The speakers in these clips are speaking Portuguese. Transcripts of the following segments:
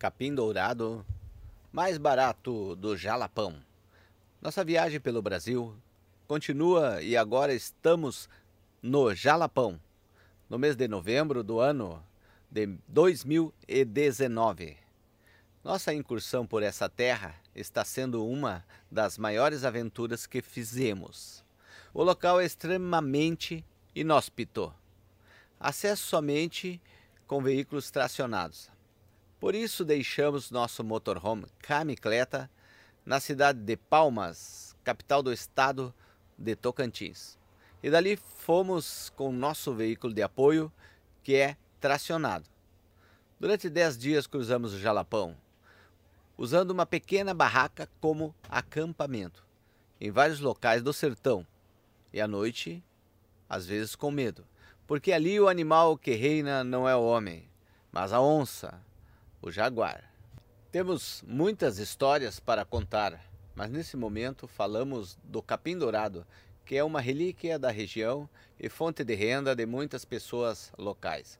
capim dourado mais barato do Jalapão. Nossa viagem pelo Brasil continua e agora estamos no Jalapão, no mês de novembro do ano de 2019. Nossa incursão por essa terra está sendo uma das maiores aventuras que fizemos. O local é extremamente inóspito. Acesso somente com veículos tracionados. Por isso deixamos nosso motorhome Camicleta na cidade de Palmas, capital do estado de Tocantins. E dali fomos com nosso veículo de apoio, que é tracionado. Durante dez dias cruzamos o Jalapão, usando uma pequena barraca como acampamento, em vários locais do sertão. E à noite, às vezes com medo, porque ali o animal que reina não é o homem, mas a onça, o jaguar. Temos muitas histórias para contar, mas nesse momento falamos do capim dourado, que é uma relíquia da região e fonte de renda de muitas pessoas locais.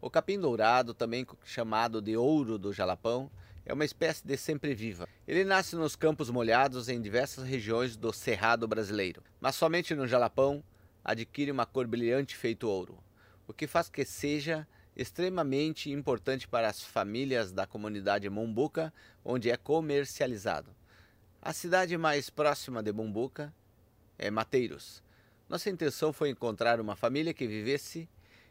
O capim dourado, também chamado de ouro do Jalapão, é uma espécie de sempre-viva. Ele nasce nos campos molhados em diversas regiões do Cerrado brasileiro, mas somente no Jalapão adquire uma cor brilhante feito ouro, o que faz que seja extremamente importante para as famílias da comunidade Mumbuca, onde é comercializado. A cidade mais próxima de Mumbuca é Mateiros. Nossa intenção foi encontrar uma família que vivesse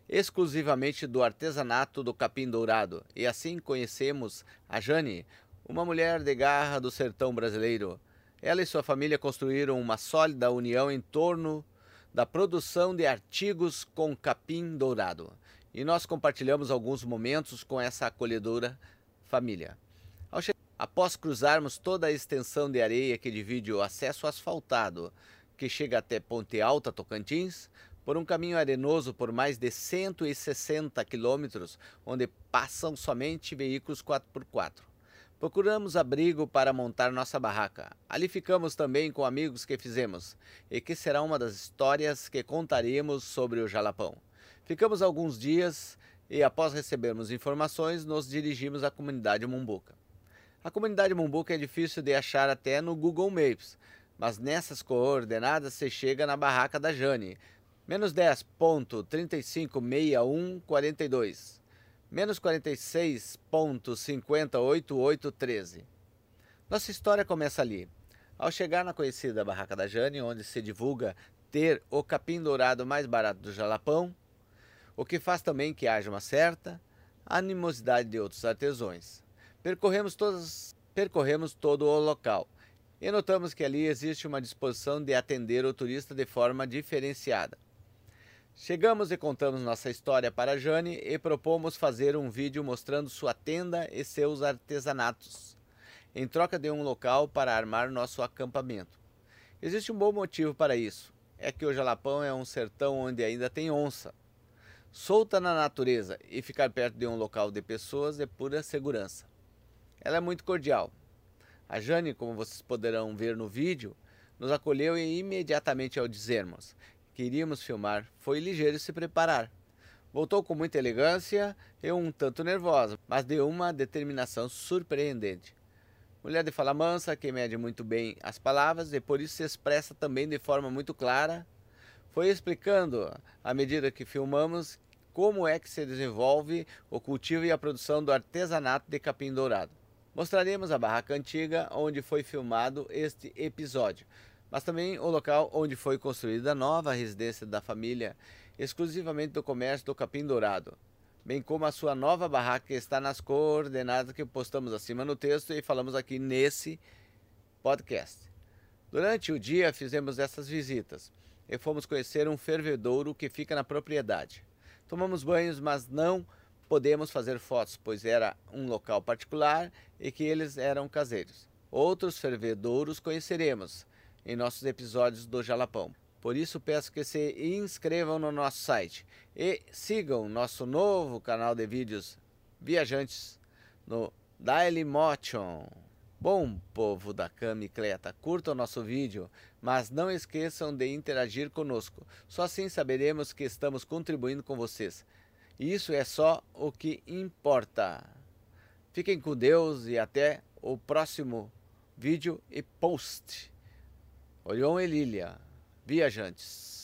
exclusivamente do artesanato do capim dourado, e assim conhecemos a Jane, uma mulher de garra do sertão brasileiro. Ela e sua família construíram uma sólida união em torno da produção de artigos com capim dourado e nós compartilhamos alguns momentos com essa acolhedora família. Após cruzarmos toda a extensão de areia que divide o acesso asfaltado, que chega até Ponte Alta, Tocantins, por um caminho arenoso por mais de 160 quilômetros, onde passam somente veículos 4x4. Procuramos abrigo para montar nossa barraca. Ali ficamos também com amigos que fizemos, e que será uma das histórias que contaremos sobre o Jalapão. Ficamos alguns dias e, após recebermos informações, nos dirigimos à comunidade Mumbuca. A comunidade Mumbuca é difícil de achar até no Google Maps, mas nessas coordenadas se chega na barraca da Jane, menos 10.356142, menos 46.588813. Nossa história começa ali. Ao chegar na conhecida barraca da Jane, onde se divulga ter o capim dourado mais barato do Jalapão, o que faz também que haja uma certa animosidade de outros artesãos. Percorremos, percorremos todo o local e notamos que ali existe uma disposição de atender o turista de forma diferenciada. Chegamos e contamos nossa história para Jane e propomos fazer um vídeo mostrando sua tenda e seus artesanatos, em troca de um local para armar nosso acampamento. Existe um bom motivo para isso, é que o Jalapão é um sertão onde ainda tem onça, solta na natureza e ficar perto de um local de pessoas é pura segurança. Ela é muito cordial. A Jane, como vocês poderão ver no vídeo, nos acolheu e imediatamente ao dizermos que iríamos filmar, foi ligeiro se preparar. Voltou com muita elegância e um tanto nervosa, mas de uma determinação surpreendente. Mulher de fala mansa, que mede muito bem as palavras e por isso se expressa também de forma muito clara foi explicando, à medida que filmamos, como é que se desenvolve o cultivo e a produção do artesanato de capim dourado. Mostraremos a barraca antiga onde foi filmado este episódio, mas também o local onde foi construída a nova residência da família, exclusivamente do comércio do capim dourado, bem como a sua nova barraca que está nas coordenadas que postamos acima no texto e falamos aqui nesse podcast. Durante o dia fizemos essas visitas e fomos conhecer um fervedouro que fica na propriedade. Tomamos banhos, mas não podemos fazer fotos, pois era um local particular e que eles eram caseiros. Outros fervedouros conheceremos em nossos episódios do Jalapão. Por isso peço que se inscrevam no nosso site e sigam nosso novo canal de vídeos viajantes no Dailymotion. Bom, povo da Camicleta, curtam nosso vídeo, mas não esqueçam de interagir conosco. Só assim saberemos que estamos contribuindo com vocês. Isso é só o que importa. Fiquem com Deus e até o próximo vídeo e post. Olhão e Lilia, viajantes.